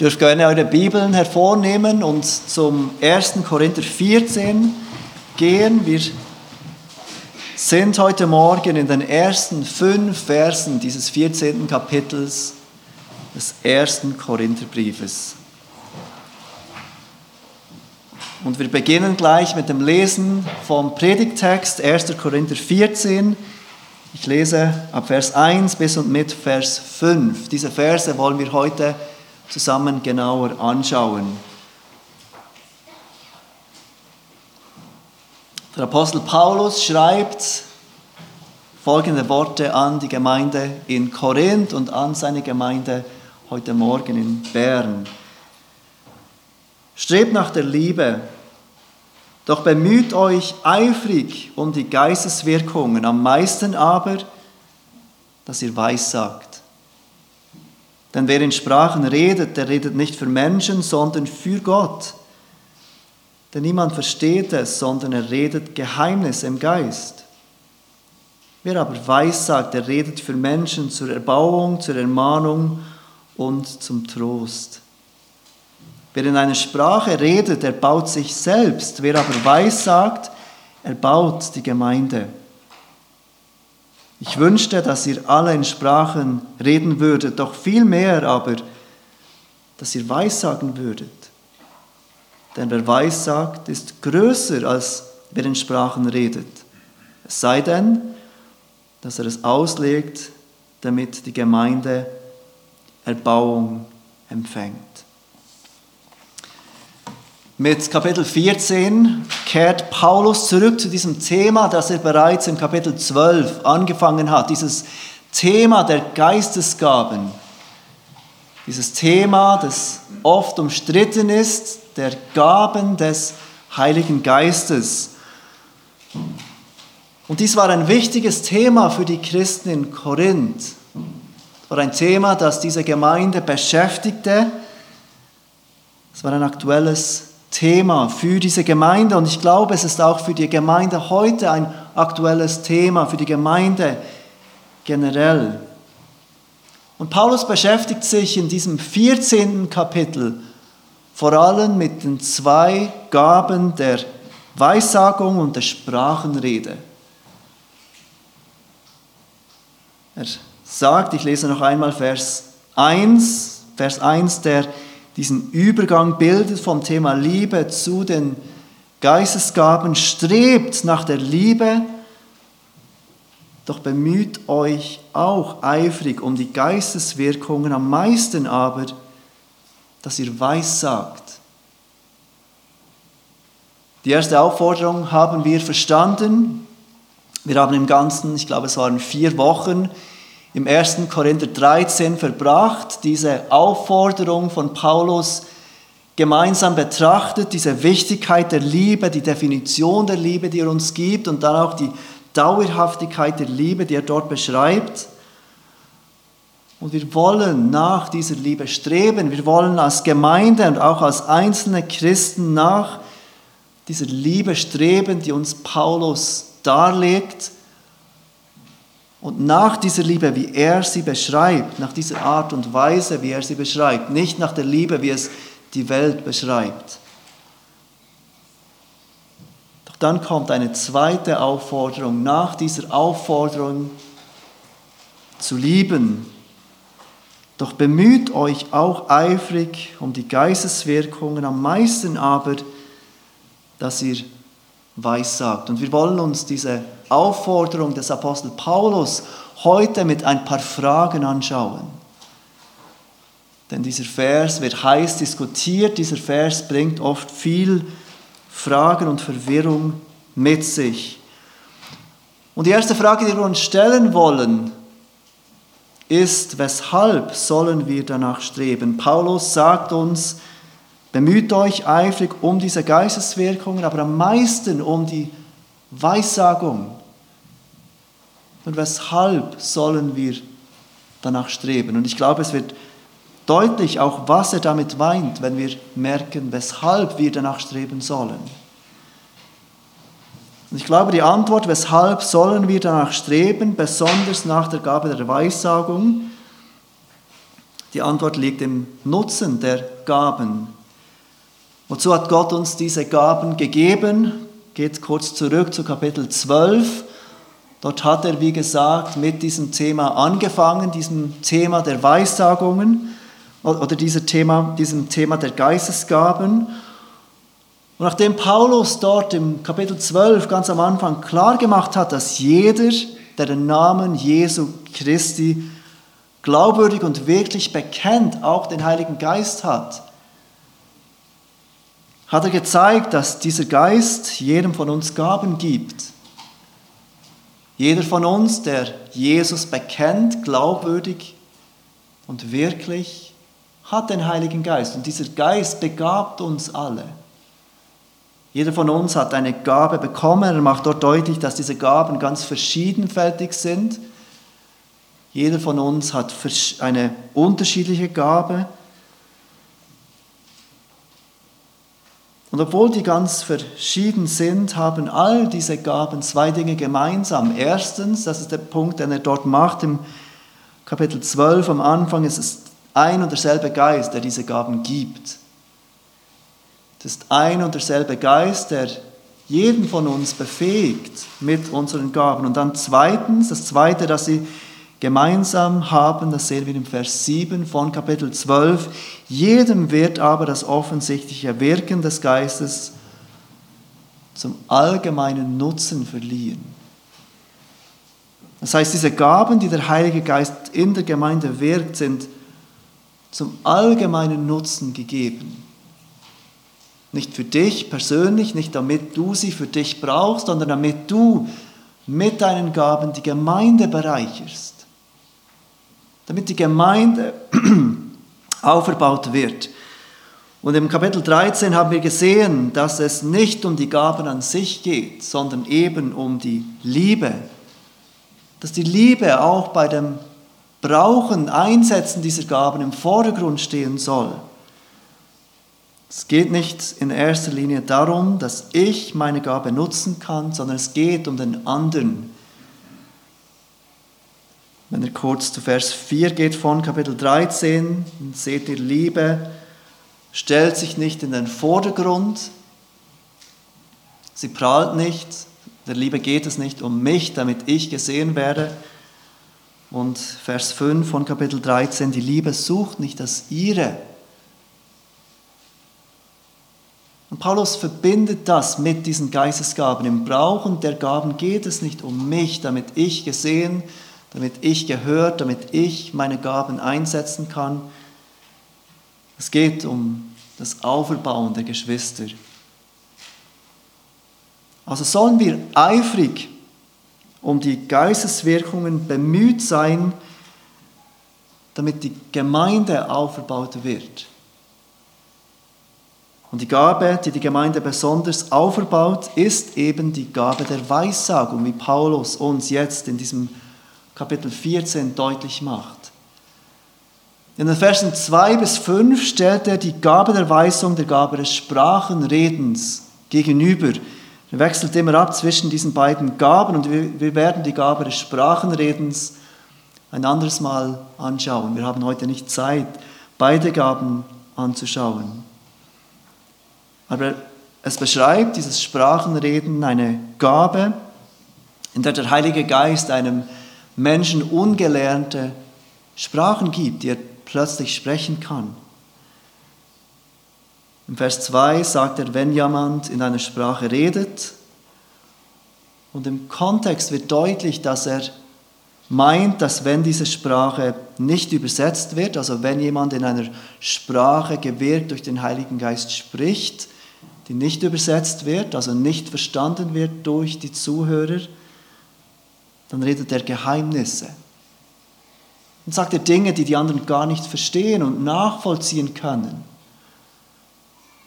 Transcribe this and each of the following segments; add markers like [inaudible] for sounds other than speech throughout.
Dürft gerne eure Bibeln hervornehmen und zum 1. Korinther 14 gehen. Wir sind heute Morgen in den ersten fünf Versen dieses 14. Kapitels des 1. Korintherbriefes. Und wir beginnen gleich mit dem Lesen vom Predigttext 1. Korinther 14. Ich lese ab Vers 1 bis und mit Vers 5. Diese Verse wollen wir heute zusammen genauer anschauen. Der Apostel Paulus schreibt folgende Worte an die Gemeinde in Korinth und an seine Gemeinde heute Morgen in Bern. Strebt nach der Liebe, doch bemüht euch eifrig um die Geisteswirkungen, am meisten aber, dass ihr weissagt. Denn wer in Sprachen redet, der redet nicht für Menschen, sondern für Gott. Denn niemand versteht es, sondern er redet Geheimnisse im Geist. Wer aber weissagt, der redet für Menschen zur Erbauung, zur Ermahnung und zum Trost. Wer in einer Sprache redet, der baut sich selbst. Wer aber weissagt, er baut die Gemeinde. Ich wünschte, dass ihr alle in Sprachen reden würdet, doch viel mehr aber, dass ihr Weissagen würdet. Denn wer Weissagt, ist größer, als wer in Sprachen redet. Es sei denn, dass er es auslegt, damit die Gemeinde Erbauung empfängt. Mit Kapitel 14 kehrt Paulus zurück zu diesem Thema, das er bereits im Kapitel 12 angefangen hat, dieses Thema der Geistesgaben, dieses Thema, das oft umstritten ist, der Gaben des Heiligen Geistes. Und dies war ein wichtiges Thema für die Christen in Korinth. Es war ein Thema, das diese Gemeinde beschäftigte. Es war ein aktuelles Thema für diese Gemeinde und ich glaube, es ist auch für die Gemeinde heute ein aktuelles Thema, für die Gemeinde generell. Und Paulus beschäftigt sich in diesem 14. Kapitel vor allem mit den zwei Gaben der Weissagung und der Sprachenrede. Er sagt, ich lese noch einmal Vers 1, Vers 1, der diesen Übergang bildet vom Thema Liebe zu den Geistesgaben, strebt nach der Liebe, doch bemüht euch auch eifrig um die Geisteswirkungen, am meisten aber, dass ihr weissagt. Die erste Aufforderung haben wir verstanden. Wir haben im Ganzen, ich glaube es waren vier Wochen, im 1. Korinther 13 verbracht, diese Aufforderung von Paulus gemeinsam betrachtet, diese Wichtigkeit der Liebe, die Definition der Liebe, die er uns gibt und dann auch die Dauerhaftigkeit der Liebe, die er dort beschreibt. Und wir wollen nach dieser Liebe streben. Wir wollen als Gemeinde und auch als einzelne Christen nach dieser Liebe streben, die uns Paulus darlegt und nach dieser Liebe, wie er sie beschreibt, nach dieser Art und Weise, wie er sie beschreibt, nicht nach der Liebe, wie es die Welt beschreibt. Doch dann kommt eine zweite Aufforderung, nach dieser Aufforderung zu lieben. Doch bemüht euch auch eifrig um die Geisteswirkungen, am meisten aber, dass ihr weissagt. Und wir wollen uns diese Aufforderung des Apostel Paulus heute mit ein paar Fragen anschauen. Denn dieser Vers wird heiß diskutiert, dieser Vers bringt oft viel Fragen und Verwirrung mit sich. Und die erste Frage, die wir uns stellen wollen, ist, weshalb sollen wir danach streben? Paulus sagt uns, bemüht euch eifrig um diese Geisteswirkungen, aber am meisten um die Weissagung. Und weshalb sollen wir danach streben? Und ich glaube, es wird deutlich auch, was er damit meint, wenn wir merken, weshalb wir danach streben sollen. Und ich glaube, die Antwort, weshalb sollen wir danach streben, besonders nach der Gabe der Weissagung, Die Antwort liegt im Nutzen der Gaben. Wozu hat Gott uns diese Gaben gegeben? Geht kurz zurück zu Kapitel 12. Dort hat er, wie gesagt, mit diesem Thema angefangen, diesem Thema der Weissagungen oder dieser Thema, diesem Thema der Geistesgaben. Und nachdem Paulus dort im Kapitel 12 ganz am Anfang klar gemacht hat, dass jeder, der den Namen Jesu Christi glaubwürdig und wirklich bekennt, auch den Heiligen Geist hat, hat er gezeigt, dass dieser Geist jedem von uns Gaben gibt. Jeder von uns, der Jesus bekennt, glaubwürdig und wirklich, hat den Heiligen Geist. Und dieser Geist begabt uns alle. Jeder von uns hat eine Gabe bekommen. Er macht dort deutlich, dass diese Gaben ganz verschiedenfältig sind. Jeder von uns hat eine unterschiedliche Gabe. Und obwohl die ganz verschieden sind, haben all diese Gaben zwei Dinge gemeinsam. Erstens, das ist der Punkt, den er dort macht im Kapitel 12 am Anfang, es ist ein und derselbe Geist, der diese Gaben gibt. Es ist ein und derselbe Geist, der jeden von uns befähigt mit unseren Gaben. Und dann zweitens, das zweite, das sie gemeinsam haben, das sehen wir im Vers 7 von Kapitel 12, jedem wird aber das offensichtliche Wirken des Geistes zum allgemeinen Nutzen verliehen. Das heißt, diese Gaben, die der Heilige Geist in der Gemeinde wirkt, sind zum allgemeinen Nutzen gegeben. Nicht für dich persönlich, nicht damit du sie für dich brauchst, sondern damit du mit deinen Gaben die Gemeinde bereicherst damit die Gemeinde [clears throat] aufgebaut wird. Und im Kapitel 13 haben wir gesehen, dass es nicht um die Gaben an sich geht, sondern eben um die Liebe. Dass die Liebe auch bei dem Brauchen, Einsetzen dieser Gaben im Vordergrund stehen soll. Es geht nicht in erster Linie darum, dass ich meine Gabe nutzen kann, sondern es geht um den anderen, wenn ihr kurz zu Vers 4 geht von Kapitel 13, dann seht ihr, Liebe stellt sich nicht in den Vordergrund, sie prahlt nicht, der Liebe geht es nicht um mich, damit ich gesehen werde. Und Vers 5 von Kapitel 13, die Liebe sucht nicht das ihre. Und Paulus verbindet das mit diesen Geistesgaben. Im Brauchen der Gaben geht es nicht um mich, damit ich gesehen werde damit ich gehört, damit ich meine Gaben einsetzen kann. Es geht um das Auferbauen der Geschwister. Also sollen wir eifrig um die Geisteswirkungen bemüht sein, damit die Gemeinde aufgebaut wird. Und die Gabe, die die Gemeinde besonders aufbaut, ist eben die Gabe der Weissagung, wie Paulus uns jetzt in diesem Kapitel 14 deutlich macht. In den Versen 2 bis 5 stellt er die Gabe der Weisung der Gabe des Sprachenredens gegenüber. Er wechselt immer ab zwischen diesen beiden Gaben und wir werden die Gabe des Sprachenredens ein anderes Mal anschauen. Wir haben heute nicht Zeit, beide Gaben anzuschauen. Aber es beschreibt dieses Sprachenreden eine Gabe, in der der Heilige Geist einem Menschen ungelernte Sprachen gibt, die er plötzlich sprechen kann. Im Vers 2 sagt er, wenn jemand in einer Sprache redet, und im Kontext wird deutlich, dass er meint, dass wenn diese Sprache nicht übersetzt wird, also wenn jemand in einer Sprache gewirkt durch den Heiligen Geist spricht, die nicht übersetzt wird, also nicht verstanden wird durch die Zuhörer, dann redet er Geheimnisse. Und sagt er Dinge, die die anderen gar nicht verstehen und nachvollziehen können.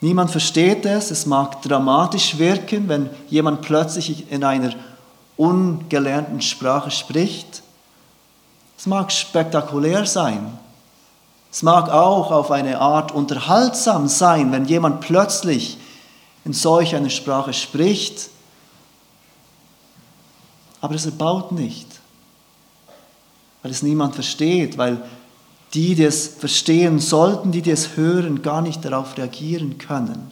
Niemand versteht es, es mag dramatisch wirken, wenn jemand plötzlich in einer ungelernten Sprache spricht. Es mag spektakulär sein. Es mag auch auf eine Art unterhaltsam sein, wenn jemand plötzlich in solch einer Sprache spricht aber es erbaut nicht, weil es niemand versteht, weil die, die es verstehen sollten, die, die es hören, gar nicht darauf reagieren können.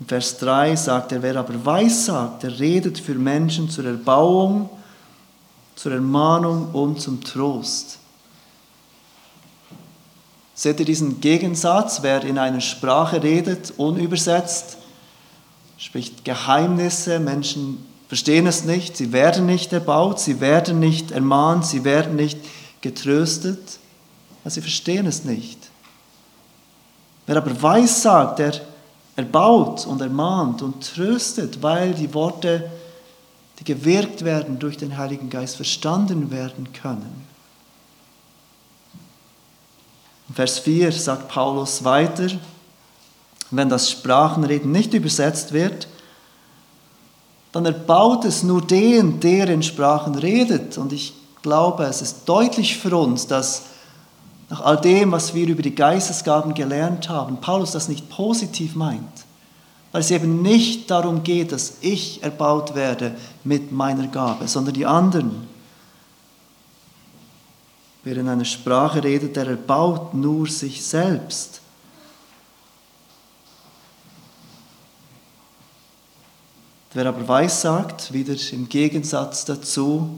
In Vers 3 sagt er, wer aber weissagt, der redet für Menschen zur Erbauung, zur Ermahnung und zum Trost. Seht ihr diesen Gegensatz? Wer in einer Sprache redet, unübersetzt, spricht Geheimnisse, Menschen verstehen es nicht, sie werden nicht erbaut, sie werden nicht ermahnt, sie werden nicht getröstet, weil sie verstehen es nicht. Wer aber weiß sagt, der erbaut und ermahnt und tröstet, weil die Worte, die gewirkt werden durch den Heiligen Geist, verstanden werden können. In Vers 4 sagt Paulus weiter, wenn das Sprachenreden nicht übersetzt wird, dann erbaut es nur den, der in Sprachen redet. Und ich glaube, es ist deutlich für uns, dass nach all dem, was wir über die Geistesgaben gelernt haben, Paulus das nicht positiv meint, weil es eben nicht darum geht, dass ich erbaut werde mit meiner Gabe, sondern die anderen. Wer in einer Sprache redet, der erbaut nur sich selbst. Wer aber weissagt, wieder im Gegensatz dazu,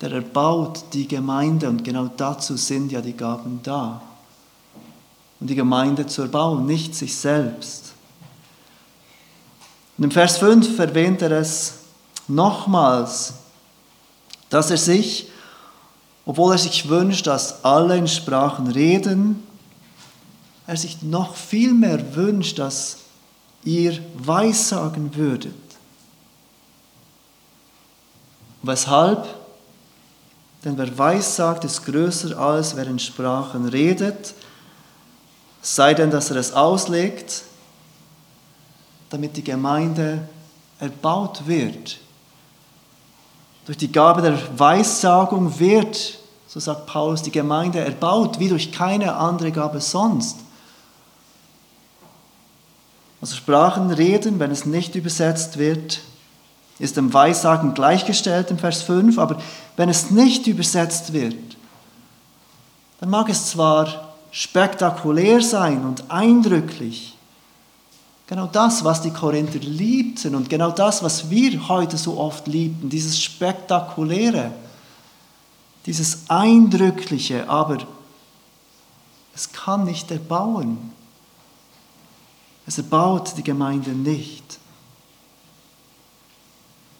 der erbaut die Gemeinde und genau dazu sind ja die Gaben da. Und die Gemeinde zu erbauen, nicht sich selbst. Und im Vers 5 erwähnt er es nochmals, dass er sich, obwohl er sich wünscht, dass alle in Sprachen reden, er sich noch viel mehr wünscht, dass ihr weissagen würdet. Weshalb? Denn wer weissagt, ist größer als wer in Sprachen redet, sei denn, dass er es auslegt, damit die Gemeinde erbaut wird. Durch die Gabe der Weissagung wird, so sagt Paulus, die Gemeinde erbaut, wie durch keine andere Gabe sonst. Also Sprachen reden, wenn es nicht übersetzt wird, ist dem Weissagen gleichgestellt im Vers 5, aber wenn es nicht übersetzt wird, dann mag es zwar spektakulär sein und eindrücklich, genau das, was die Korinther liebten und genau das, was wir heute so oft liebten, dieses Spektakuläre, dieses Eindrückliche, aber es kann nicht erbauen. Es erbaut die Gemeinde nicht.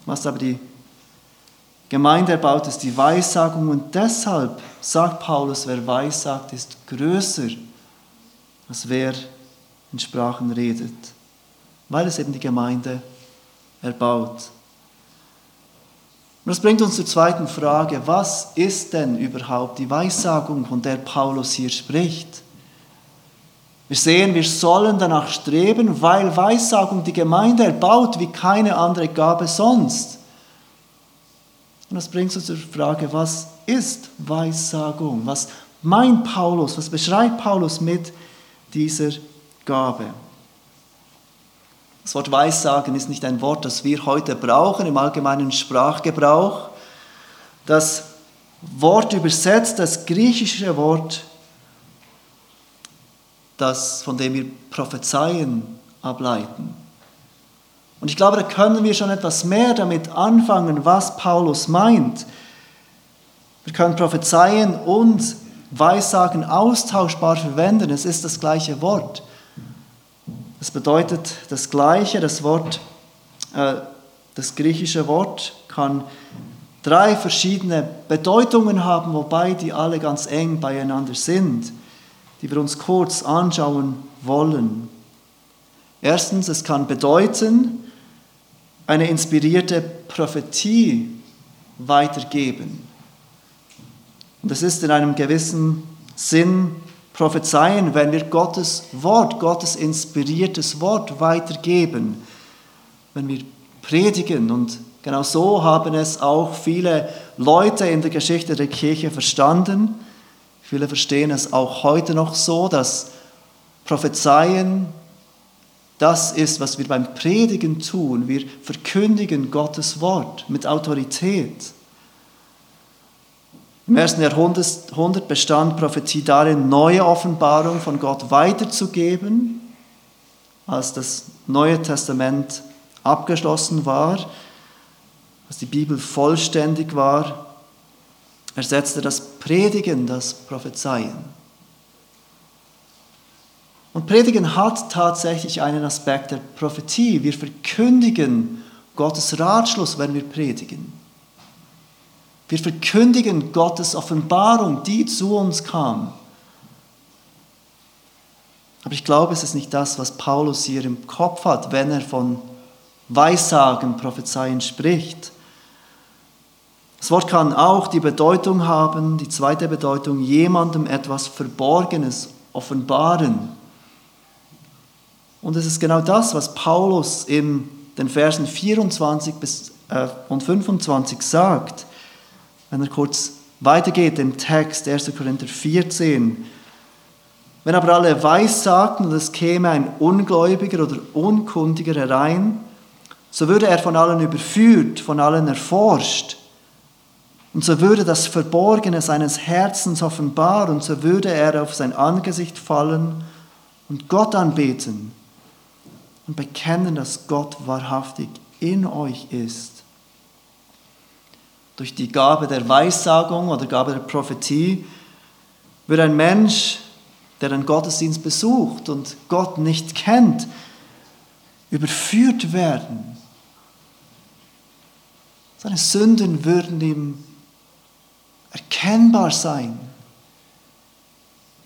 Was aber die Gemeinde erbaut, ist die Weissagung und deshalb sagt Paulus, wer weissagt, ist größer, als wer in Sprachen redet, weil es eben die Gemeinde erbaut. Und das bringt uns zur zweiten Frage, was ist denn überhaupt die Weissagung, von der Paulus hier spricht? Wir sehen, wir sollen danach streben, weil Weissagung die Gemeinde erbaut wie keine andere Gabe sonst. Und das bringt uns zur Frage, was ist Weissagung? Was meint Paulus? Was beschreibt Paulus mit dieser Gabe? Das Wort Weissagen ist nicht ein Wort, das wir heute brauchen im allgemeinen Sprachgebrauch. Das Wort übersetzt, das griechische Wort das, von dem wir Prophezeien ableiten. Und ich glaube, da können wir schon etwas mehr damit anfangen, was Paulus meint. Wir können Prophezeien und Weissagen austauschbar verwenden. Es ist das gleiche Wort. Es bedeutet das Gleiche. Das Wort, äh, das griechische Wort kann drei verschiedene Bedeutungen haben, wobei die alle ganz eng beieinander sind die wir uns kurz anschauen wollen. Erstens, es kann bedeuten, eine inspirierte Prophetie weitergeben. Und das ist in einem gewissen Sinn Prophezeien, wenn wir Gottes Wort, Gottes inspiriertes Wort weitergeben, wenn wir predigen. Und genau so haben es auch viele Leute in der Geschichte der Kirche verstanden. Viele verstehen es auch heute noch so, dass Prophezeien das ist, was wir beim Predigen tun. Wir verkündigen Gottes Wort mit Autorität. Im ersten Jahrhundert bestand Prophetie darin, neue Offenbarung von Gott weiterzugeben, als das Neue Testament abgeschlossen war, als die Bibel vollständig war, ersetzte das Predigen das Prophezeien. Und Predigen hat tatsächlich einen Aspekt der Prophetie. Wir verkündigen Gottes Ratschluss, wenn wir predigen. Wir verkündigen Gottes Offenbarung, die zu uns kam. Aber ich glaube, es ist nicht das, was Paulus hier im Kopf hat, wenn er von Weissagen, Prophezeien spricht. Das Wort kann auch die Bedeutung haben, die zweite Bedeutung, jemandem etwas Verborgenes offenbaren. Und es ist genau das, was Paulus in den Versen 24 bis, äh, und 25 sagt. Wenn er kurz weitergeht im Text 1. Korinther 14. Wenn aber alle weissagten und es käme ein Ungläubiger oder Unkundiger herein, so würde er von allen überführt, von allen erforscht. Und so würde das Verborgene seines Herzens offenbar und so würde er auf sein Angesicht fallen und Gott anbeten und bekennen, dass Gott wahrhaftig in euch ist durch die Gabe der Weissagung oder Gabe der Prophetie, wird ein Mensch, der einen Gottesdienst besucht und Gott nicht kennt, überführt werden. Seine Sünden würden ihm erkennbar sein.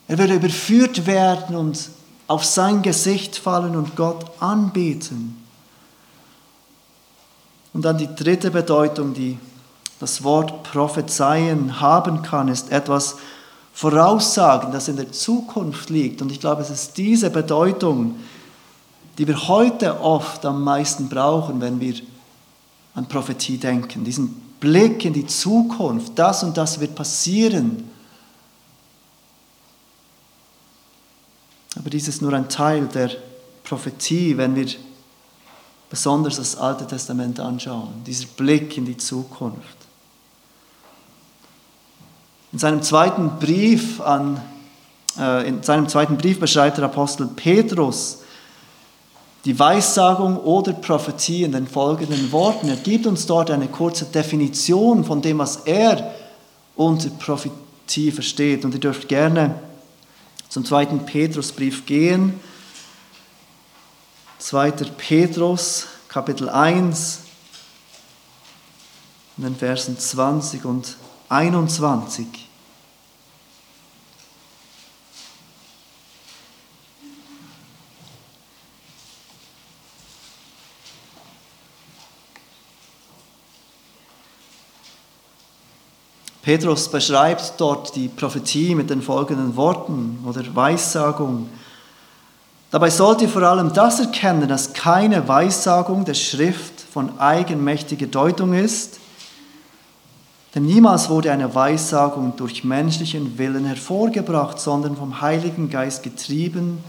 Er würde überführt werden und auf sein Gesicht fallen und Gott anbeten. Und dann die dritte Bedeutung, die das Wort prophezeien haben kann, ist etwas voraussagen, das in der Zukunft liegt. Und ich glaube, es ist diese Bedeutung, die wir heute oft am meisten brauchen, wenn wir an Prophetie denken. Diesen Blick in die Zukunft, das und das wird passieren. Aber dies ist nur ein Teil der Prophetie, wenn wir besonders das Alte Testament anschauen, dieser Blick in die Zukunft. In seinem zweiten Brief an, äh, in seinem zweiten Brief beschreibt der Apostel Petrus die Weissagung oder Prophetie in den folgenden Worten. Er gibt uns dort eine kurze Definition von dem, was er unter Prophetie versteht. Und ihr dürft gerne zum zweiten Petrusbrief gehen. 2. Petrus, Kapitel 1, in den Versen 20 und 21. Petrus beschreibt dort die Prophetie mit den folgenden Worten oder Weissagung. Dabei sollt ihr vor allem das erkennen, dass keine Weissagung der Schrift von eigenmächtiger Deutung ist, denn niemals wurde eine Weissagung durch menschlichen Willen hervorgebracht, sondern vom Heiligen Geist getrieben,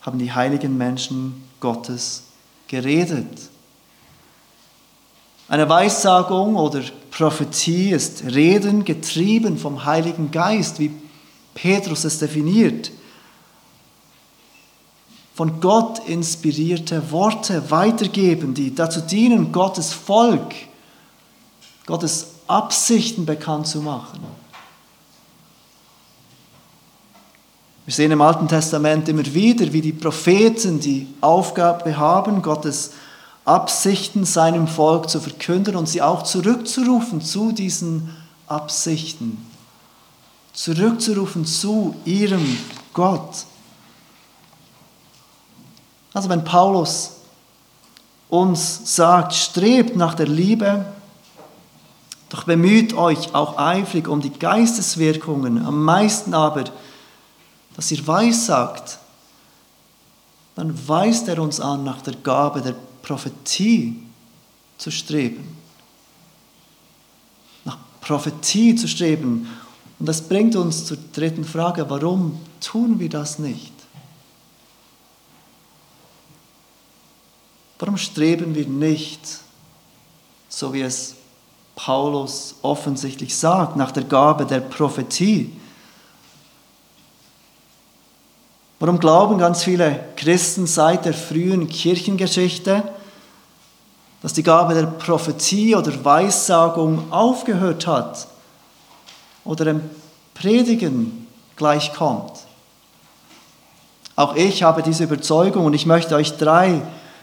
haben die heiligen Menschen Gottes geredet. Eine Weissagung oder Prophetie ist Reden getrieben vom Heiligen Geist, wie Petrus es definiert. Von Gott inspirierte Worte weitergeben, die dazu dienen, Gottes Volk, Gottes Absichten bekannt zu machen. Wir sehen im Alten Testament immer wieder, wie die Propheten die Aufgabe haben, Gottes Absichten seinem Volk zu verkünden und sie auch zurückzurufen zu diesen Absichten. Zurückzurufen zu ihrem Gott. Also wenn Paulus uns sagt, strebt nach der Liebe, doch bemüht euch auch eifrig um die Geisteswirkungen, am meisten aber, dass ihr weissagt, dann weist er uns an, nach der Gabe der Prophetie zu streben. Nach Prophetie zu streben. Und das bringt uns zur dritten Frage, warum tun wir das nicht? Warum streben wir nicht, so wie es Paulus offensichtlich sagt, nach der Gabe der Prophetie. Warum glauben ganz viele Christen seit der frühen Kirchengeschichte, dass die Gabe der Prophetie oder Weissagung aufgehört hat oder dem Predigen gleichkommt? Auch ich habe diese Überzeugung und ich möchte euch drei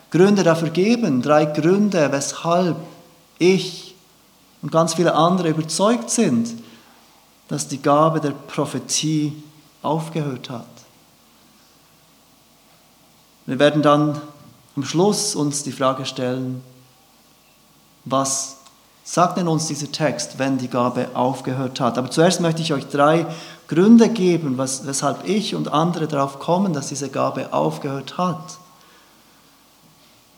Gründe dafür geben, drei Gründe, weshalb ich und ganz viele andere überzeugt sind, dass die Gabe der Prophetie aufgehört hat. Wir werden dann am Schluss uns die Frage stellen, was sagt denn uns dieser Text, wenn die Gabe aufgehört hat? Aber zuerst möchte ich euch drei Gründe geben, was, weshalb ich und andere darauf kommen, dass diese Gabe aufgehört hat.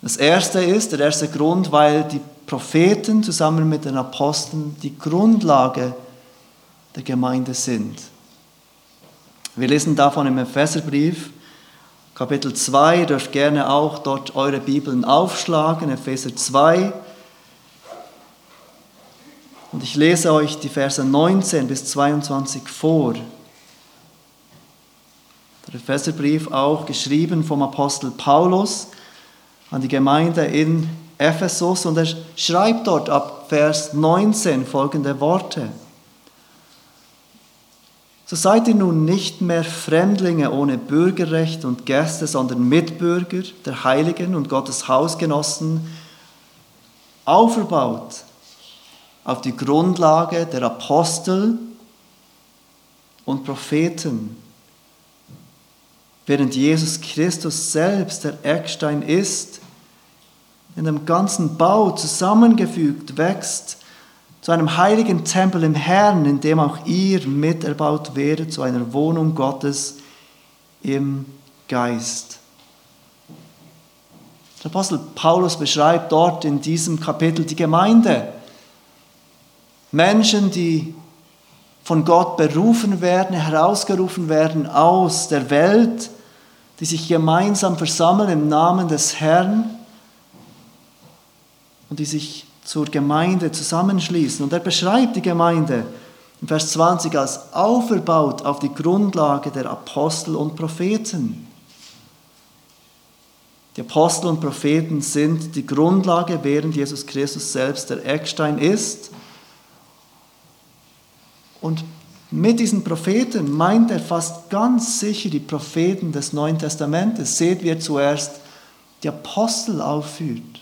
Das erste ist, der erste Grund, weil die Propheten zusammen mit den Aposteln die Grundlage der Gemeinde sind. Wir lesen davon im Epheserbrief, Kapitel 2, ihr dürft gerne auch dort eure Bibeln aufschlagen, Epheser 2. Und ich lese euch die Verse 19 bis 22 vor. Der Epheserbrief auch geschrieben vom Apostel Paulus an die Gemeinde in Ephesus und er schreibt dort ab Vers 19 folgende Worte. So seid ihr nun nicht mehr Fremdlinge ohne Bürgerrecht und Gäste, sondern Mitbürger der Heiligen und Gottes Hausgenossen, auferbaut auf die Grundlage der Apostel und Propheten, während Jesus Christus selbst der Eckstein ist, in dem ganzen Bau zusammengefügt wächst zu einem heiligen Tempel im Herrn, in dem auch ihr miterbaut werdet zu einer Wohnung Gottes im Geist. Der Apostel Paulus beschreibt dort in diesem Kapitel die Gemeinde. Menschen, die von Gott berufen werden, herausgerufen werden aus der Welt, die sich gemeinsam versammeln im Namen des Herrn und die sich zur Gemeinde zusammenschließen. Und er beschreibt die Gemeinde in Vers 20 als auferbaut auf die Grundlage der Apostel und Propheten. Die Apostel und Propheten sind die Grundlage, während Jesus Christus selbst der Eckstein ist. Und mit diesen Propheten meint er fast ganz sicher die Propheten des Neuen Testamentes. Seht, wie er zuerst die Apostel aufführt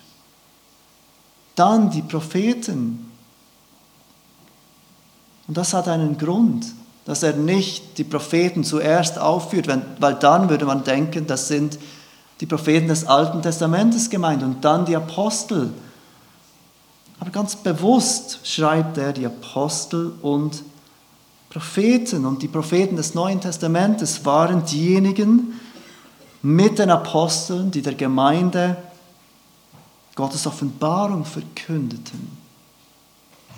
dann die Propheten. Und das hat einen Grund, dass er nicht die Propheten zuerst aufführt, weil dann würde man denken, das sind die Propheten des Alten Testamentes gemeint und dann die Apostel. Aber ganz bewusst schreibt er die Apostel und Propheten. Und die Propheten des Neuen Testamentes waren diejenigen mit den Aposteln, die der Gemeinde Gottes Offenbarung verkündeten.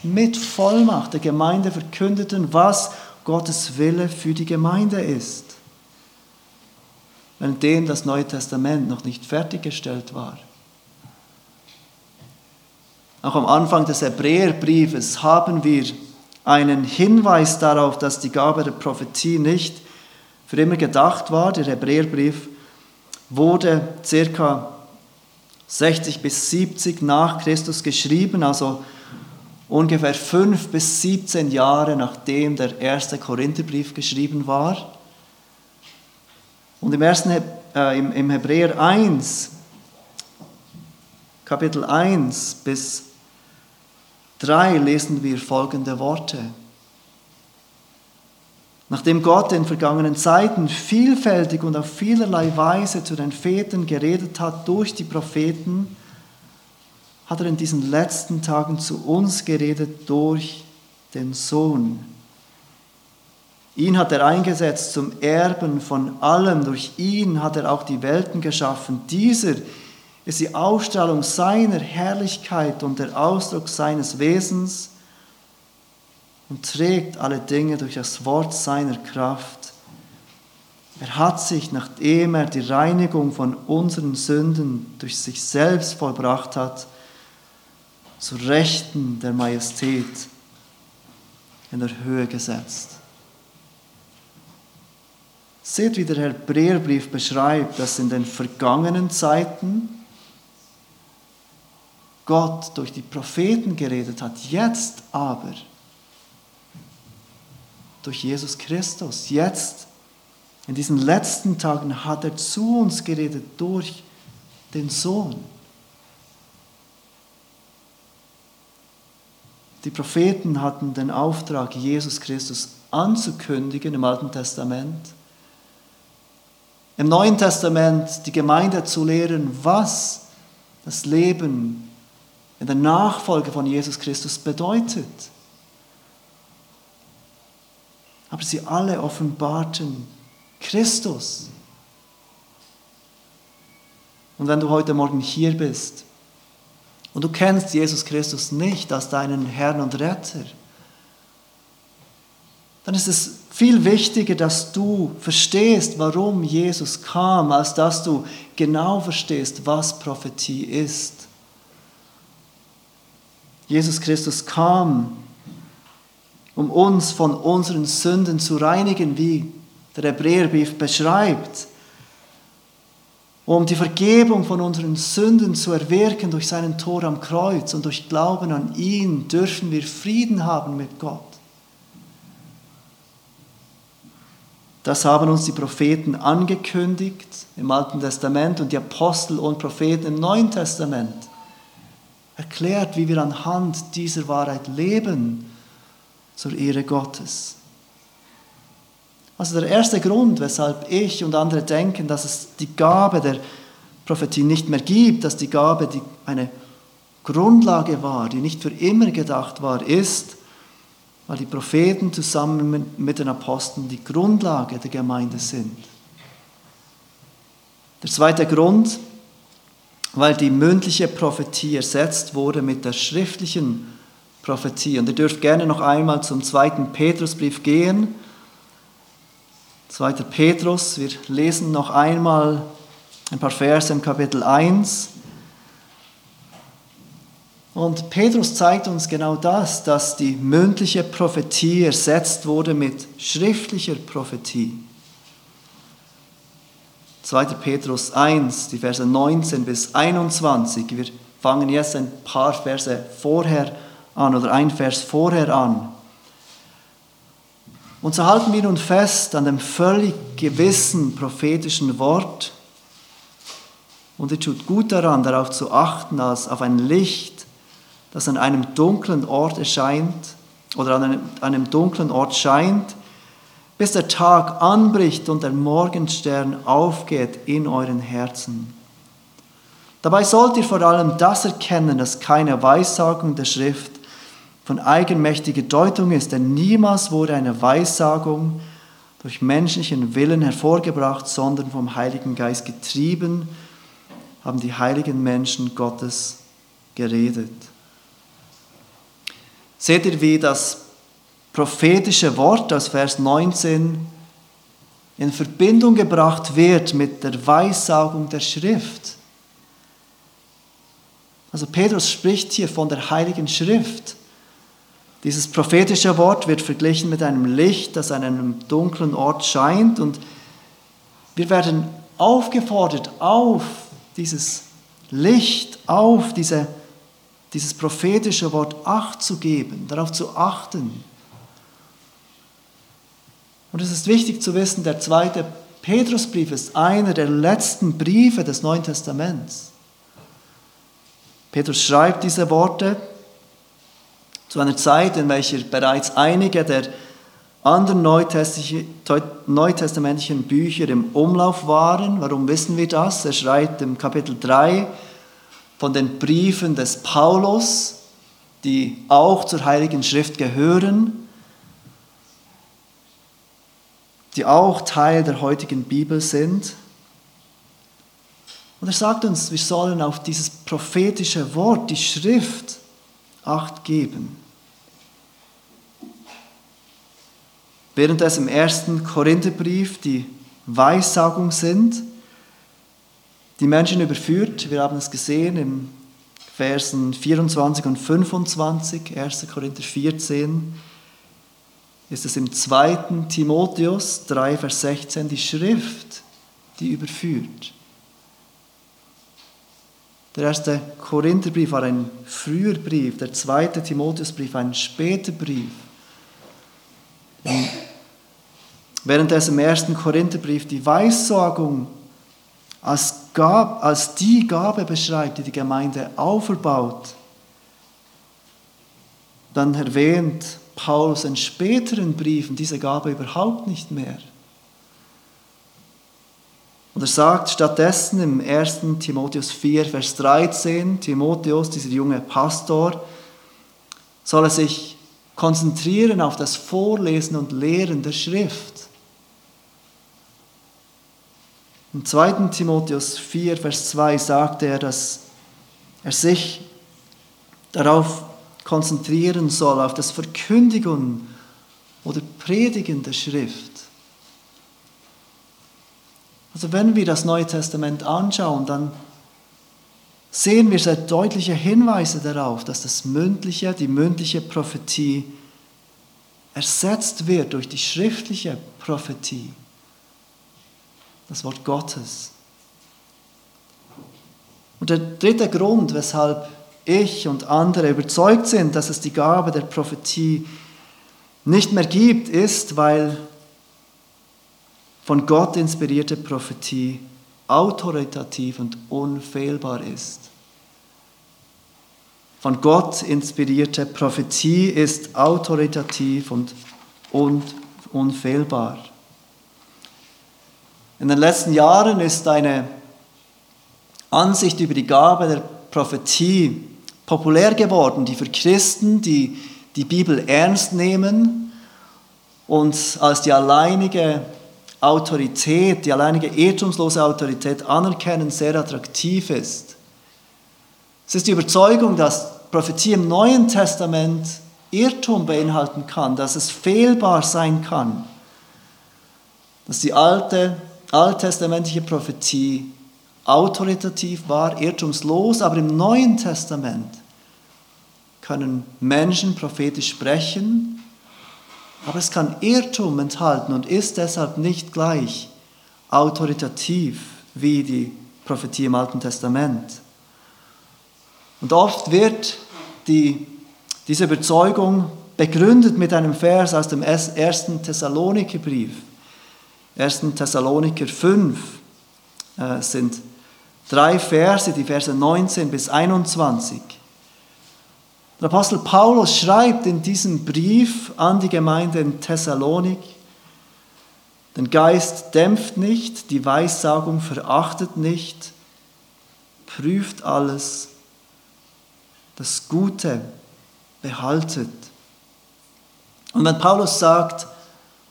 Mit Vollmacht der Gemeinde verkündeten, was Gottes Wille für die Gemeinde ist. Währenddem das Neue Testament noch nicht fertiggestellt war. Auch am Anfang des Hebräerbriefes haben wir einen Hinweis darauf, dass die Gabe der Prophetie nicht für immer gedacht war. Der Hebräerbrief wurde circa 60 bis 70 nach Christus geschrieben, also ungefähr 5 bis 17 Jahre nachdem der erste Korintherbrief geschrieben war. Und im, ersten, äh, im, im Hebräer 1, Kapitel 1 bis 3 lesen wir folgende Worte. Nachdem Gott in vergangenen Zeiten vielfältig und auf vielerlei Weise zu den Vätern geredet hat durch die Propheten, hat er in diesen letzten Tagen zu uns geredet durch den Sohn. Ihn hat er eingesetzt zum Erben von allem. Durch ihn hat er auch die Welten geschaffen. Dieser ist die Ausstrahlung seiner Herrlichkeit und der Ausdruck seines Wesens und trägt alle Dinge durch das Wort seiner Kraft. Er hat sich, nachdem er die Reinigung von unseren Sünden durch sich selbst vollbracht hat, zu Rechten der Majestät in der Höhe gesetzt. Seht, wie der Hebräerbrief beschreibt, dass in den vergangenen Zeiten Gott durch die Propheten geredet hat, jetzt aber durch Jesus Christus, jetzt in diesen letzten Tagen hat er zu uns geredet durch den Sohn. Die Propheten hatten den Auftrag, Jesus Christus anzukündigen im Alten Testament. Im Neuen Testament die Gemeinde zu lehren, was das Leben in der Nachfolge von Jesus Christus bedeutet. Aber sie alle offenbarten Christus. Und wenn du heute Morgen hier bist und du kennst Jesus Christus nicht als deinen Herrn und Retter, dann ist es viel wichtiger, dass du verstehst, warum Jesus kam, als dass du genau verstehst, was Prophetie ist. Jesus Christus kam, um uns von unseren Sünden zu reinigen, wie der Hebräerbrief beschreibt, um die Vergebung von unseren Sünden zu erwirken durch seinen Tor am Kreuz und durch Glauben an ihn dürfen wir Frieden haben mit Gott. Das haben uns die Propheten angekündigt im Alten Testament und die Apostel und Propheten im Neuen Testament erklärt, wie wir anhand dieser Wahrheit leben zur Ehre Gottes. Also der erste Grund, weshalb ich und andere denken, dass es die Gabe der Prophetie nicht mehr gibt, dass die Gabe die eine Grundlage war, die nicht für immer gedacht war, ist, weil die Propheten zusammen mit den Aposteln die Grundlage der Gemeinde sind. Der zweite Grund, weil die mündliche Prophetie ersetzt wurde mit der schriftlichen Prophetie. Und ihr dürft gerne noch einmal zum zweiten Petrusbrief gehen 2. Petrus, wir lesen noch einmal ein paar Verse im Kapitel 1. Und Petrus zeigt uns genau das, dass die mündliche Prophetie ersetzt wurde mit schriftlicher Prophetie. 2. Petrus 1, die Verse 19 bis 21. Wir fangen jetzt ein paar Verse vorher an oder ein Vers vorher an. Und so halten wir nun fest an dem völlig gewissen prophetischen Wort. Und es tut gut daran, darauf zu achten, als auf ein Licht, das an einem dunklen Ort erscheint oder an einem, einem dunklen Ort scheint, bis der Tag anbricht und der Morgenstern aufgeht in euren Herzen. Dabei sollt ihr vor allem das erkennen, dass keine Weissagung der Schrift von eigenmächtiger Deutung ist, denn niemals wurde eine Weissagung durch menschlichen Willen hervorgebracht, sondern vom Heiligen Geist getrieben, haben die heiligen Menschen Gottes geredet. Seht ihr, wie das prophetische Wort aus Vers 19 in Verbindung gebracht wird mit der Weissagung der Schrift? Also Petrus spricht hier von der Heiligen Schrift. Dieses prophetische Wort wird verglichen mit einem Licht, das an einem dunklen Ort scheint und wir werden aufgefordert, auf dieses Licht, auf diese, dieses prophetische Wort Acht zu geben, darauf zu achten. Und es ist wichtig zu wissen, der zweite Petrusbrief ist einer der letzten Briefe des Neuen Testaments. Petrus schreibt diese Worte zu einer Zeit, in welcher bereits einige der anderen neutestamentlichen Bücher im Umlauf waren. Warum wissen wir das? Er schreibt im Kapitel 3 von den Briefen des Paulus, die auch zur Heiligen Schrift gehören, die auch Teil der heutigen Bibel sind. Und er sagt uns, wir sollen auf dieses prophetische Wort, die Schrift, Acht geben. Während es im ersten Korintherbrief die Weissagung sind, die Menschen überführt, wir haben es gesehen im Versen 24 und 25, 1. Korinther 14, ist es im 2. Timotheus 3, Vers 16 die Schrift, die überführt. Der erste Korintherbrief war ein früher Brief, der zweite Timotheusbrief ein später Brief. Während es im ersten Korintherbrief die Weissagung als, Gab, als die Gabe beschreibt, die die Gemeinde auferbaut, dann erwähnt Paulus in späteren Briefen diese Gabe überhaupt nicht mehr. Und er sagt stattdessen im 1. Timotheus 4, Vers 13, Timotheus, dieser junge Pastor, soll er sich konzentrieren auf das Vorlesen und Lehren der Schrift. Im 2. Timotheus 4, Vers 2 sagt er, dass er sich darauf konzentrieren soll, auf das Verkündigen oder Predigen der Schrift. Also wenn wir das Neue Testament anschauen, dann sehen wir sehr deutliche Hinweise darauf, dass das mündliche, die mündliche Prophetie ersetzt wird durch die schriftliche Prophetie das Wort Gottes. Und der dritte Grund, weshalb ich und andere überzeugt sind, dass es die Gabe der Prophetie nicht mehr gibt, ist, weil von Gott inspirierte Prophetie autoritativ und unfehlbar ist. Von Gott inspirierte Prophetie ist autoritativ und unfehlbar. In den letzten Jahren ist eine Ansicht über die Gabe der Prophetie populär geworden, die für Christen, die die Bibel ernst nehmen und als die alleinige Autorität, die alleinige irrtumslose Autorität anerkennen, sehr attraktiv ist. Es ist die Überzeugung, dass Prophetie im Neuen Testament Irrtum beinhalten kann, dass es fehlbar sein kann, dass die alte alttestamentliche Prophetie autoritativ war, irrtumslos, aber im Neuen Testament können Menschen prophetisch sprechen, aber es kann Irrtum enthalten und ist deshalb nicht gleich autoritativ wie die Prophetie im Alten Testament. Und oft wird die, diese Überzeugung begründet mit einem Vers aus dem ersten Thessalonikerbrief. 1. Thessaloniker 5 äh, sind drei Verse, die Verse 19 bis 21. Der Apostel Paulus schreibt in diesem Brief an die Gemeinde in Thessalonik, den Geist dämpft nicht, die Weissagung verachtet nicht, prüft alles, das Gute behaltet. Und wenn Paulus sagt,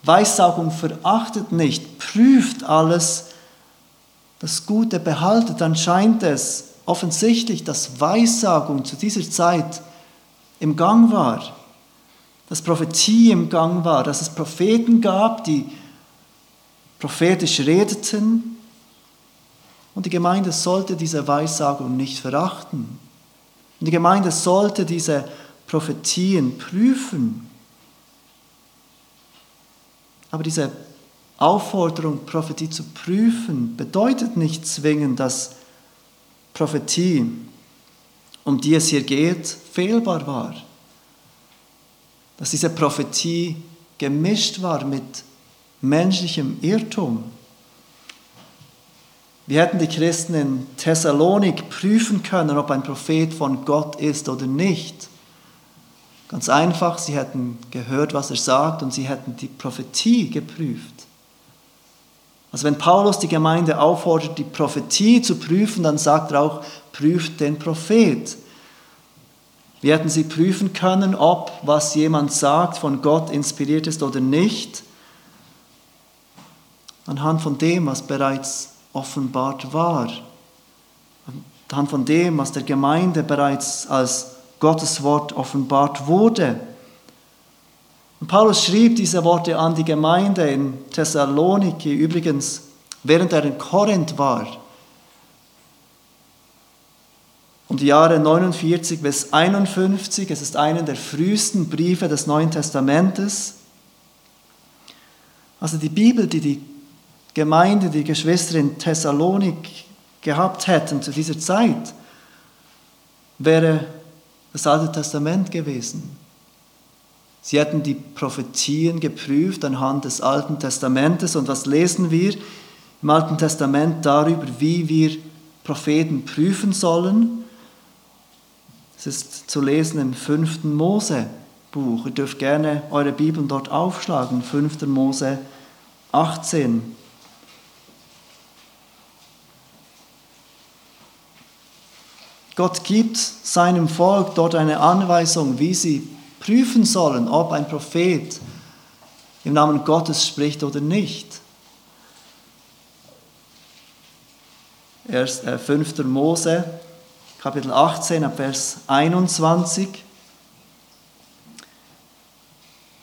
Weissagung verachtet nicht, prüft alles, das Gute behaltet, dann scheint es offensichtlich, dass Weissagung zu dieser Zeit im Gang war, dass Prophetie im Gang war, dass es Propheten gab, die prophetisch redeten und die Gemeinde sollte diese Weissagung nicht verachten. Und die Gemeinde sollte diese Prophetien prüfen. Aber diese Aufforderung, Prophetie zu prüfen, bedeutet nicht zwingend, dass Prophetie, um die es hier geht, fehlbar war. Dass diese Prophetie gemischt war mit menschlichem Irrtum. Wir hätten die Christen in Thessalonik prüfen können, ob ein Prophet von Gott ist oder nicht. Ganz einfach, sie hätten gehört, was er sagt und sie hätten die Prophetie geprüft. Also wenn Paulus die Gemeinde auffordert, die Prophetie zu prüfen, dann sagt er auch, prüft den Prophet. Wir hätten sie prüfen können, ob was jemand sagt von Gott inspiriert ist oder nicht, anhand von dem, was bereits offenbart war, anhand von dem, was der Gemeinde bereits als Gottes Wort offenbart wurde. Und Paulus schrieb diese Worte an die Gemeinde in Thessaloniki, übrigens während er in Korinth war. um die Jahre 49 bis 51. Es ist einer der frühesten Briefe des Neuen Testamentes. Also die Bibel, die die Gemeinde, die Geschwister in Thessalonik gehabt hätten zu dieser Zeit, wäre das Alte Testament gewesen. Sie hätten die Prophetien geprüft anhand des Alten Testamentes. Und was lesen wir im Alten Testament darüber, wie wir Propheten prüfen sollen? Es ist zu lesen im 5. Mose-Buch. Ihr dürft gerne eure Bibeln dort aufschlagen, 5. Mose 18. Gott gibt seinem Volk dort eine Anweisung, wie sie prüfen sollen, ob ein Prophet im Namen Gottes spricht oder nicht. Erst, äh, 5. Mose, Kapitel 18, Vers 21.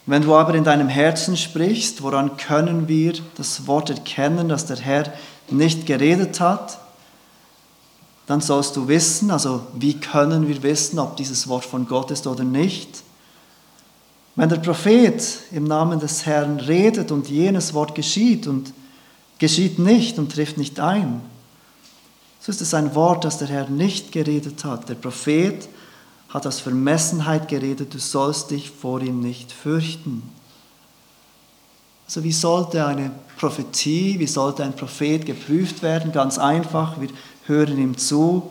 Wenn du aber in deinem Herzen sprichst, woran können wir das Wort erkennen, dass der Herr nicht geredet hat? Dann sollst du wissen, also wie können wir wissen, ob dieses Wort von Gott ist oder nicht? Wenn der Prophet im Namen des Herrn redet und jenes Wort geschieht und geschieht nicht und trifft nicht ein, so ist es ein Wort, das der Herr nicht geredet hat. Der Prophet hat aus Vermessenheit geredet, du sollst dich vor ihm nicht fürchten. Also wie sollte eine Prophetie, wie sollte ein Prophet geprüft werden? Ganz einfach, wir hören ihm zu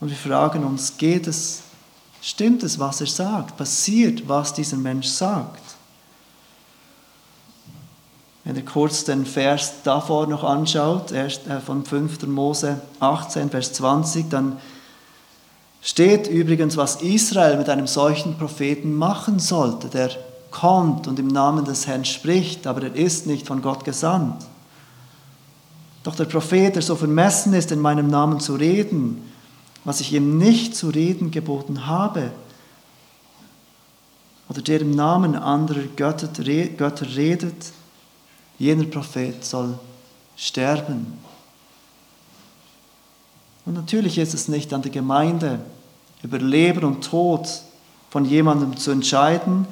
und wir fragen uns, geht es Stimmt es, was er sagt? Passiert, was dieser Mensch sagt? Wenn ihr kurz den Vers davor noch anschaut, erst äh, von 5. Mose 18, Vers 20, dann steht übrigens, was Israel mit einem solchen Propheten machen sollte, der kommt und im Namen des Herrn spricht, aber er ist nicht von Gott gesandt. Doch der Prophet, der so vermessen ist, in meinem Namen zu reden, was ich ihm nicht zu reden geboten habe, oder der im Namen anderer Götter, redet, jener Prophet soll sterben. Und natürlich ist es nicht an der Gemeinde, über Leben und Tod von jemandem zu entscheiden,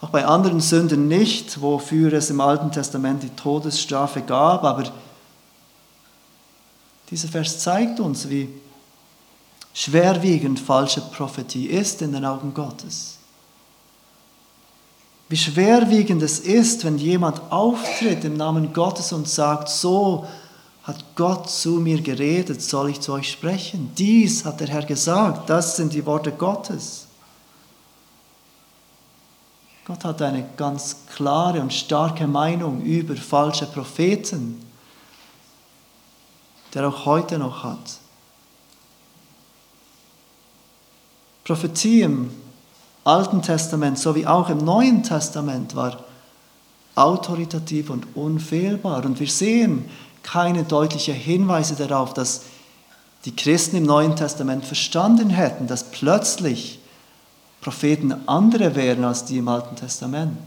auch bei anderen Sünden nicht, wofür es im Alten Testament die Todesstrafe gab, aber dieser Vers zeigt uns, wie schwerwiegend falsche Prophetie ist in den Augen Gottes. Wie schwerwiegend es ist, wenn jemand auftritt im Namen Gottes und sagt, so hat Gott zu mir geredet, soll ich zu euch sprechen. Dies hat der Herr gesagt, das sind die Worte Gottes. Gott hat eine ganz klare und starke Meinung über falsche Propheten, der auch heute noch hat. Prophetie im Alten Testament sowie auch im Neuen Testament war autoritativ und unfehlbar. Und wir sehen keine deutlichen Hinweise darauf, dass die Christen im Neuen Testament verstanden hätten, dass plötzlich Propheten andere wären als die im Alten Testament.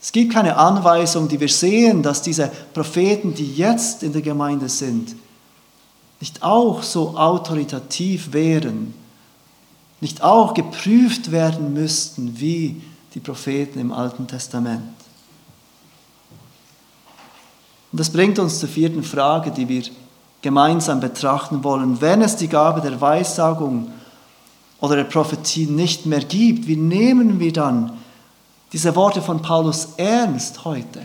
Es gibt keine Anweisung, die wir sehen, dass diese Propheten, die jetzt in der Gemeinde sind, nicht auch so autoritativ wären nicht auch geprüft werden müssten wie die Propheten im Alten Testament. Und das bringt uns zur vierten Frage, die wir gemeinsam betrachten wollen. Wenn es die Gabe der Weissagung oder der Prophetie nicht mehr gibt, wie nehmen wir dann diese Worte von Paulus ernst heute?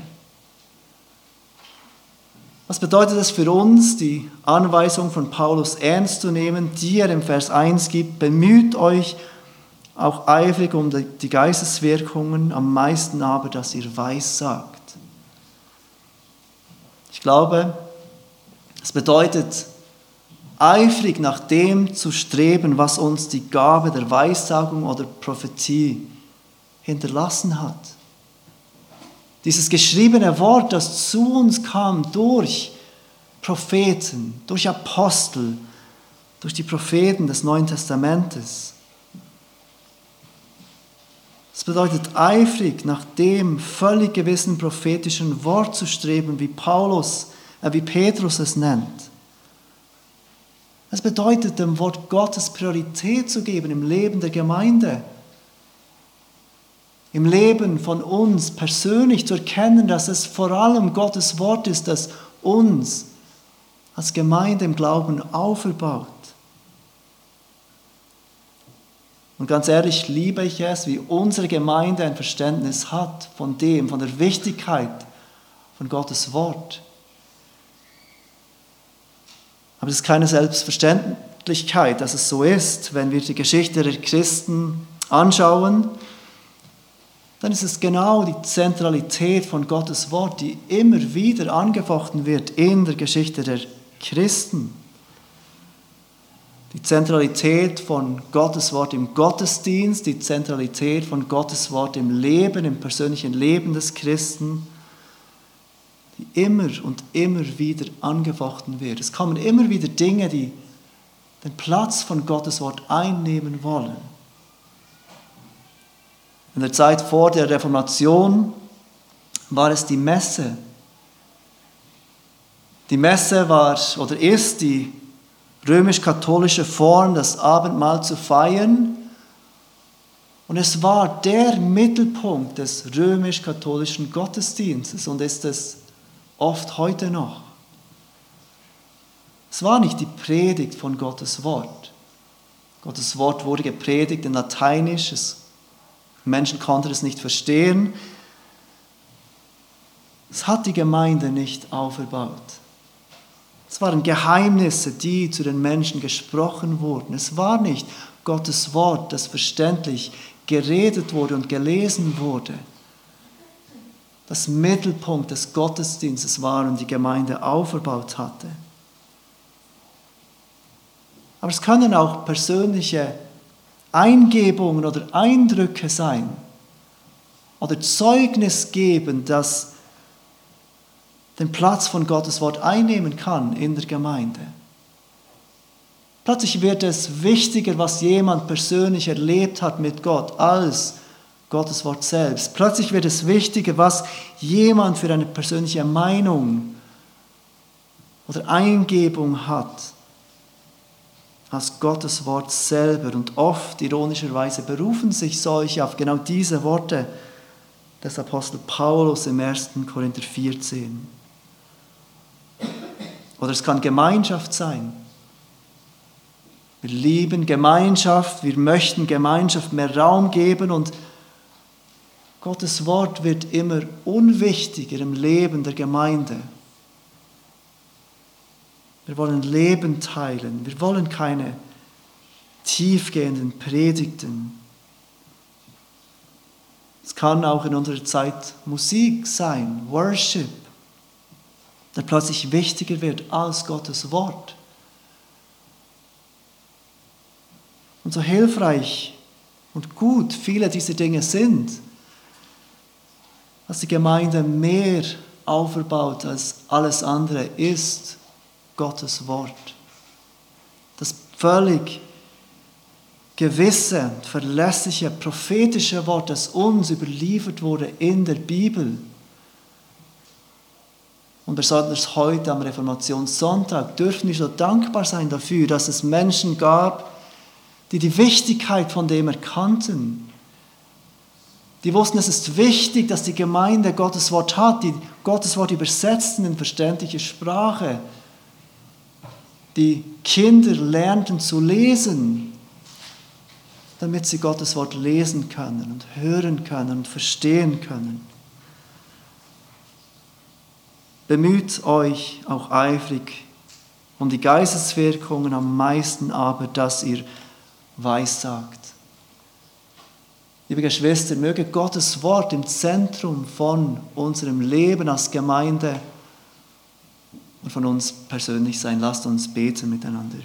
Was bedeutet es für uns, die Anweisung von Paulus ernst zu nehmen, die er im Vers 1 gibt? Bemüht euch auch eifrig um die Geisteswirkungen, am meisten aber, dass ihr weiß sagt. Ich glaube, es bedeutet, eifrig nach dem zu streben, was uns die Gabe der Weissagung oder Prophetie hinterlassen hat. Dieses geschriebene Wort, das zu uns kam durch Propheten, durch Apostel, durch die Propheten des Neuen Testamentes. Es bedeutet eifrig nach dem völlig gewissen prophetischen Wort zu streben, wie Paulus, äh, wie Petrus es nennt. Es bedeutet, dem Wort Gottes Priorität zu geben im Leben der Gemeinde. Im Leben von uns persönlich zu erkennen, dass es vor allem Gottes Wort ist, das uns als Gemeinde im Glauben auferbaut. Und ganz ehrlich liebe ich es, wie unsere Gemeinde ein Verständnis hat von dem, von der Wichtigkeit von Gottes Wort. Aber es ist keine Selbstverständlichkeit, dass es so ist. Wenn wir die Geschichte der Christen anschauen, dann ist es genau die Zentralität von Gottes Wort, die immer wieder angefochten wird in der Geschichte der Christen. Die Zentralität von Gottes Wort im Gottesdienst, die Zentralität von Gottes Wort im Leben, im persönlichen Leben des Christen die immer und immer wieder angefochten wird. Es kommen immer wieder Dinge, die den Platz von Gottes Wort einnehmen wollen. In der Zeit vor der Reformation war es die Messe. Die Messe war oder ist die römisch-katholische Form, das Abendmahl zu feiern. Und es war der Mittelpunkt des römisch-katholischen Gottesdienstes und ist es oft heute noch. Es war nicht die Predigt von Gottes Wort. Gottes Wort wurde gepredigt in Lateinisch. Es, Menschen konnten es nicht verstehen. Es hat die Gemeinde nicht auferbaut. Es waren Geheimnisse, die zu den Menschen gesprochen wurden. Es war nicht Gottes Wort, das verständlich geredet wurde und gelesen wurde das Mittelpunkt des Gottesdienstes war und die Gemeinde auferbaut hatte. Aber es können auch persönliche Eingebungen oder Eindrücke sein oder Zeugnis geben, das den Platz von Gottes Wort einnehmen kann in der Gemeinde. Plötzlich wird es wichtiger, was jemand persönlich erlebt hat mit Gott, als Gottes Wort selbst. Plötzlich wird es wichtiger, was jemand für eine persönliche Meinung oder Eingebung hat, als Gottes Wort selber. Und oft, ironischerweise, berufen sich solche auf genau diese Worte des Apostel Paulus im 1. Korinther 14. Oder es kann Gemeinschaft sein. Wir lieben Gemeinschaft, wir möchten Gemeinschaft mehr Raum geben und Gottes Wort wird immer unwichtiger im Leben der Gemeinde. Wir wollen Leben teilen. Wir wollen keine tiefgehenden Predigten. Es kann auch in unserer Zeit Musik sein, Worship, der plötzlich wichtiger wird als Gottes Wort. Und so hilfreich und gut viele dieser Dinge sind, dass die Gemeinde mehr aufgebaut als alles andere ist Gottes Wort. Das völlig gewisse, verlässliche, prophetische Wort, das uns überliefert wurde in der Bibel. Und besonders heute am Reformationssonntag dürfen wir so dankbar sein dafür, dass es Menschen gab, die die Wichtigkeit von dem erkannten die wussten, es ist wichtig, dass die Gemeinde Gottes Wort hat, die Gottes Wort übersetzten in verständliche Sprache. Die Kinder lernten zu lesen, damit sie Gottes Wort lesen können und hören können und verstehen können. Bemüht euch auch eifrig um die Geisteswirkungen, am meisten aber, dass ihr weissagt. Liebe Geschwister, möge Gottes Wort im Zentrum von unserem Leben als Gemeinde und von uns persönlich sein. Lasst uns beten miteinander.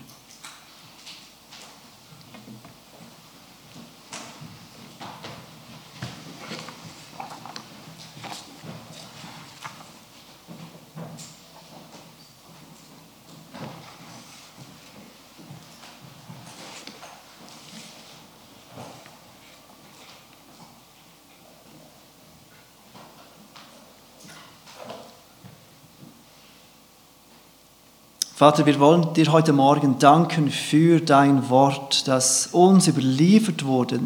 Vater, wir wollen dir heute Morgen danken für dein Wort, das uns überliefert wurde.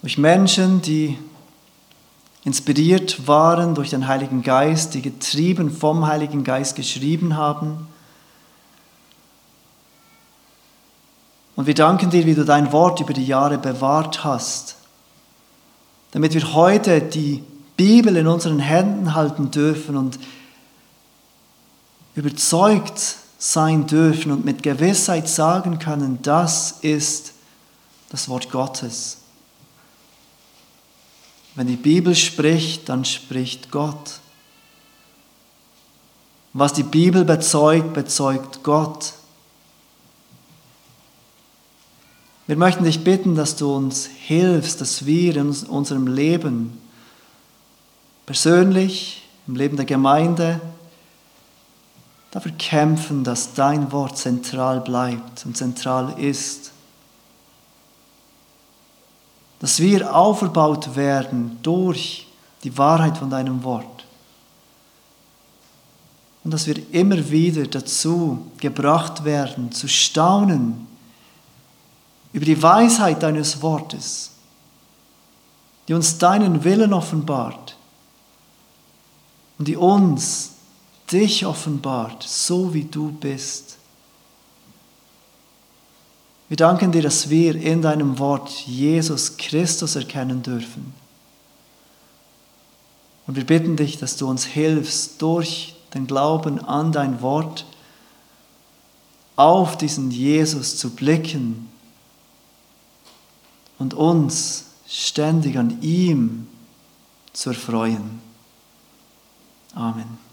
Durch Menschen, die inspiriert waren durch den Heiligen Geist, die getrieben vom Heiligen Geist geschrieben haben. Und wir danken dir, wie du dein Wort über die Jahre bewahrt hast, damit wir heute die Bibel in unseren Händen halten dürfen und überzeugt sein dürfen und mit Gewissheit sagen können, das ist das Wort Gottes. Wenn die Bibel spricht, dann spricht Gott. Was die Bibel bezeugt, bezeugt Gott. Wir möchten dich bitten, dass du uns hilfst, dass wir in unserem Leben, persönlich, im Leben der Gemeinde, dafür kämpfen, dass dein Wort zentral bleibt und zentral ist. Dass wir aufgebaut werden durch die Wahrheit von deinem Wort. Und dass wir immer wieder dazu gebracht werden, zu staunen über die Weisheit deines Wortes, die uns deinen Willen offenbart und die uns dich offenbart, so wie du bist. Wir danken dir, dass wir in deinem Wort Jesus Christus erkennen dürfen. Und wir bitten dich, dass du uns hilfst, durch den Glauben an dein Wort auf diesen Jesus zu blicken und uns ständig an ihm zu erfreuen. Amen.